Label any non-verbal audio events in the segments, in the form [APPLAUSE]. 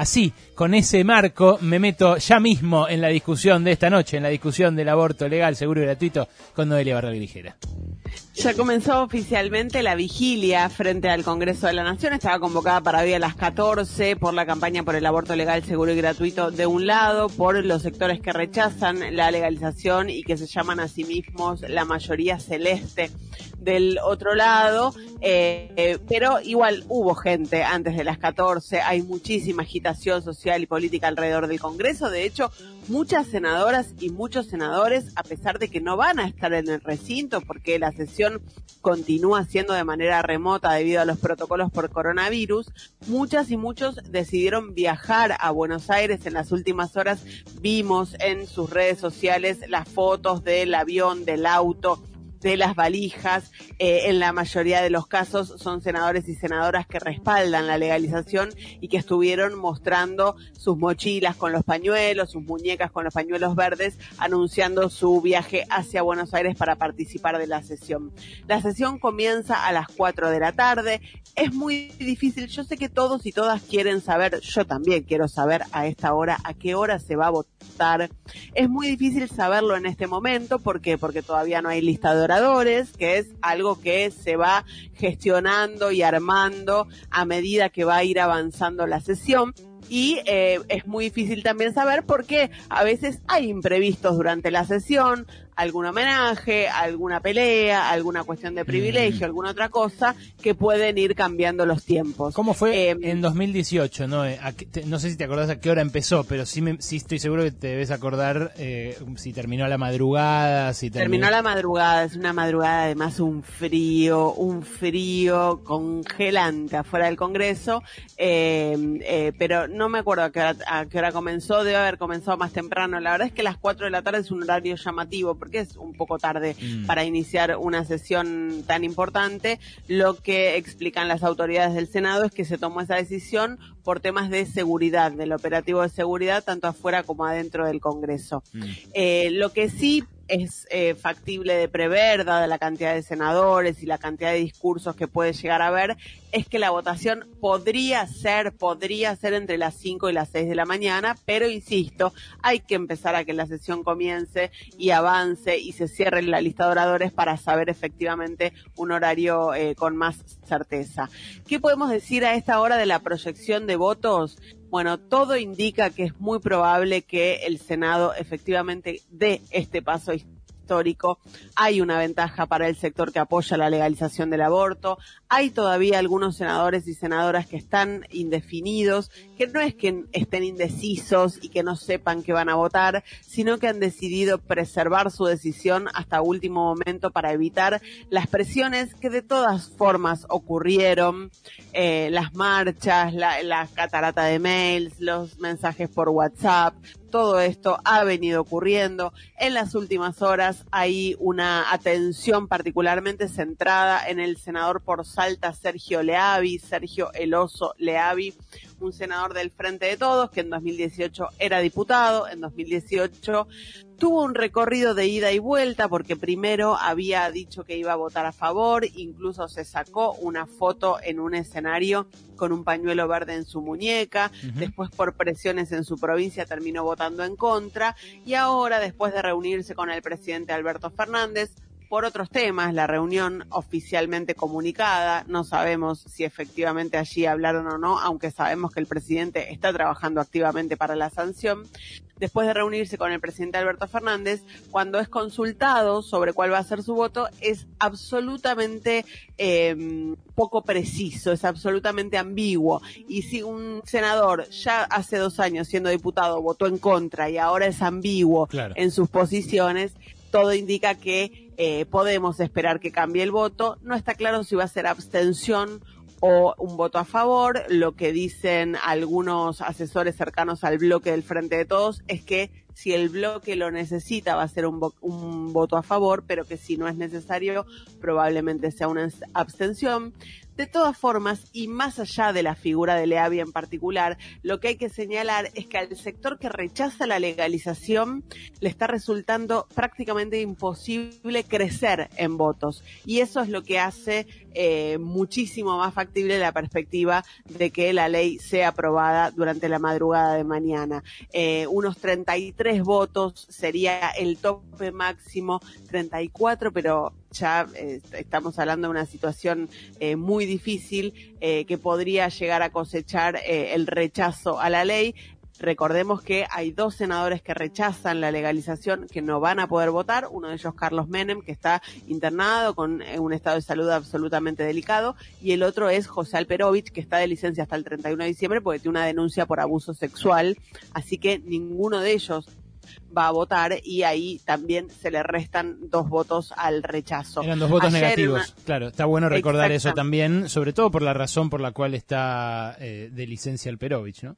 así, con ese marco, me meto ya mismo en la discusión de esta noche, en la discusión del aborto legal, seguro y gratuito, con Noelia Barra Ligera. Ya comenzó oficialmente la vigilia frente al Congreso de la Nación. Estaba convocada para hoy a las 14 por la campaña por el aborto legal, seguro y gratuito de un lado, por los sectores que rechazan la legalización y que se llaman a sí mismos la mayoría celeste del otro lado, eh, pero igual hubo gente antes de las 14, hay muchísima agitación social y política alrededor del Congreso, de hecho, muchas senadoras y muchos senadores, a pesar de que no van a estar en el recinto porque la sesión continúa siendo de manera remota debido a los protocolos por coronavirus, muchas y muchos decidieron viajar a Buenos Aires. En las últimas horas, vimos en sus redes sociales las fotos del avión, del auto, de las valijas. Eh, en la mayoría de los casos son senadores y senadoras que respaldan la legalización y que estuvieron mostrando sus mochilas con los pañuelos, sus muñecas con los pañuelos verdes, anunciando su viaje hacia Buenos Aires para participar de la sesión. La sesión comienza a las 4 de la tarde. Es muy difícil. Yo sé que todos y todas quieren saber, yo también quiero saber a esta hora a qué hora se va a votar. Es muy difícil saberlo en este momento. ¿Por qué? Porque todavía no hay lista de que es algo que se va gestionando y armando a medida que va a ir avanzando la sesión. Y eh, es muy difícil también saber por qué a veces hay imprevistos durante la sesión, algún homenaje, alguna pelea, alguna cuestión de privilegio, mm. alguna otra cosa que pueden ir cambiando los tiempos. ¿Cómo fue eh, en 2018? No, no sé si te acordás a qué hora empezó, pero sí, me, sí estoy seguro que te debes acordar eh, si terminó a la madrugada, si terminó... a la madrugada, es una madrugada además un frío, un frío congelante afuera del Congreso, eh, pero no me acuerdo a qué, hora, a qué hora comenzó, debe haber comenzado más temprano. La verdad es que las 4 de la tarde es un horario llamativo porque es un poco tarde mm. para iniciar una sesión tan importante. Lo que explican las autoridades del Senado es que se tomó esa decisión por temas de seguridad, del operativo de seguridad, tanto afuera como adentro del Congreso. Mm. Eh, lo que sí es eh, factible de prever, dada la cantidad de senadores y la cantidad de discursos que puede llegar a haber, es que la votación podría ser, podría ser entre las 5 y las 6 de la mañana, pero insisto, hay que empezar a que la sesión comience y avance y se cierre la lista de oradores para saber efectivamente un horario eh, con más certeza. ¿Qué podemos decir a esta hora de la proyección de votos? Bueno, todo indica que es muy probable que el Senado efectivamente dé este paso. Hay una ventaja para el sector que apoya la legalización del aborto. Hay todavía algunos senadores y senadoras que están indefinidos, que no es que estén indecisos y que no sepan que van a votar, sino que han decidido preservar su decisión hasta último momento para evitar las presiones que de todas formas ocurrieron, eh, las marchas, la, la catarata de mails, los mensajes por WhatsApp, todo esto ha venido ocurriendo. En las últimas horas hay una atención particularmente centrada en el senador por Salta, Sergio Leavi, Sergio Eloso Leavi, un senador del Frente de Todos que en 2018 era diputado, en 2018 tuvo un recorrido de ida y vuelta porque primero había dicho que iba a votar a favor, incluso se sacó una foto en un escenario con un pañuelo verde en su muñeca, después por presiones en su provincia terminó votando en contra y ahora después de reunirse con el presidente Alberto Fernández, por otros temas, la reunión oficialmente comunicada, no sabemos si efectivamente allí hablaron o no, aunque sabemos que el presidente está trabajando activamente para la sanción. Después de reunirse con el presidente Alberto Fernández, cuando es consultado sobre cuál va a ser su voto, es absolutamente em, poco preciso, es absolutamente ambiguo. Y si un senador ya hace dos años siendo diputado votó en contra y ahora es ambiguo en sus posiciones, todo indica que eh, podemos esperar que cambie el voto. No está claro si va a ser abstención o un voto a favor. Lo que dicen algunos asesores cercanos al bloque del Frente de Todos es que si el bloque lo necesita va a ser un, un voto a favor, pero que si no es necesario probablemente sea una abstención. De todas formas, y más allá de la figura de Leavi en particular, lo que hay que señalar es que al sector que rechaza la legalización le está resultando prácticamente imposible crecer en votos. Y eso es lo que hace eh, muchísimo más factible la perspectiva de que la ley sea aprobada durante la madrugada de mañana. Eh, unos 33 votos sería el tope máximo, 34, pero ya eh, estamos hablando de una situación eh, muy difícil eh, que podría llegar a cosechar el rechazo a la ley. Recordemos que hay dos senadores que rechazan la legalización, que no van a poder votar. Uno de ellos, Carlos Menem, que está internado con un estado de salud absolutamente delicado. Y el otro es José Alperovich, que está de licencia hasta el 31 de diciembre porque tiene una denuncia por abuso sexual. Así que ninguno de ellos va a votar y ahí también se le restan dos votos al rechazo. Eran dos votos negativos, claro. Está bueno recordar eso también, sobre todo por la razón por la cual está eh, de licencia el Perovich, ¿no?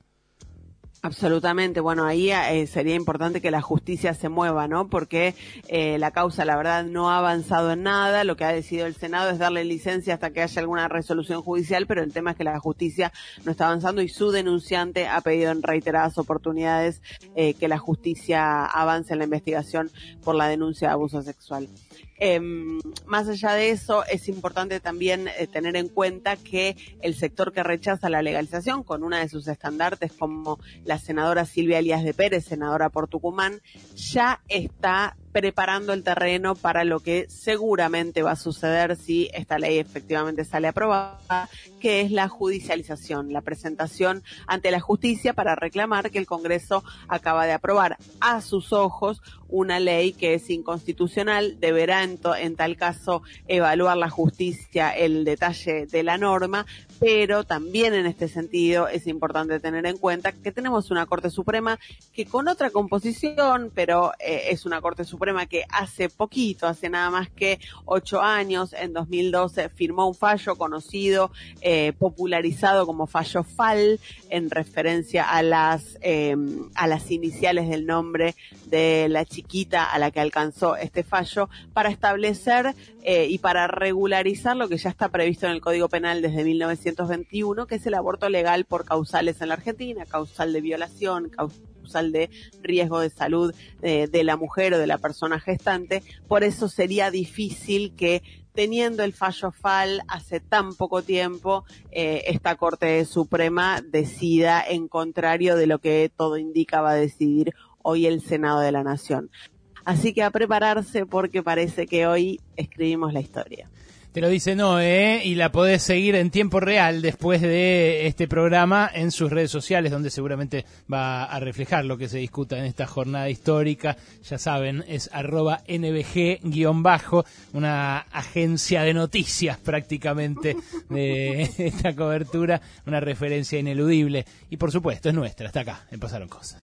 Absolutamente. Bueno, ahí eh, sería importante que la justicia se mueva, ¿no? Porque eh, la causa, la verdad, no ha avanzado en nada. Lo que ha decidido el Senado es darle licencia hasta que haya alguna resolución judicial, pero el tema es que la justicia no está avanzando y su denunciante ha pedido en reiteradas oportunidades eh, que la justicia avance en la investigación por la denuncia de abuso sexual. Em, más allá de eso, es importante también eh, tener en cuenta que el sector que rechaza la legalización, con una de sus estandartes como la senadora Silvia Elías de Pérez, senadora por Tucumán, ya está preparando el terreno para lo que seguramente va a suceder si esta ley efectivamente sale aprobada, que es la judicialización, la presentación ante la justicia para reclamar que el Congreso acaba de aprobar a sus ojos una ley que es inconstitucional, deberá en, en tal caso evaluar la justicia el detalle de la norma, pero también en este sentido es importante tener en cuenta que tenemos una Corte Suprema que con otra composición, pero eh, es una Corte Suprema que hace poquito, hace nada más que ocho años, en 2012, firmó un fallo conocido, eh, popularizado como fallo FAL, en referencia a las, eh, a las iniciales del nombre de la chiquita a la que alcanzó este fallo, para establecer y para regularizar lo que ya está previsto en el Código Penal desde 1900 que es el aborto legal por causales en la Argentina, causal de violación, causal de riesgo de salud de, la mujer o de la persona gestante. Por eso sería difícil que teniendo el fallo FAL hace tan poco tiempo, eh, esta Corte Suprema decida en contrario de lo que todo indica va a decidir hoy el Senado de la Nación. Así que a prepararse porque parece que hoy escribimos la historia. Te lo dice Noé y la podés seguir en tiempo real después de este programa en sus redes sociales, donde seguramente va a reflejar lo que se discuta en esta jornada histórica. Ya saben, es arroba nbg-bajo, una agencia de noticias prácticamente de [LAUGHS] esta cobertura, una referencia ineludible. Y por supuesto, es nuestra, está acá, en Pasaron Cosas.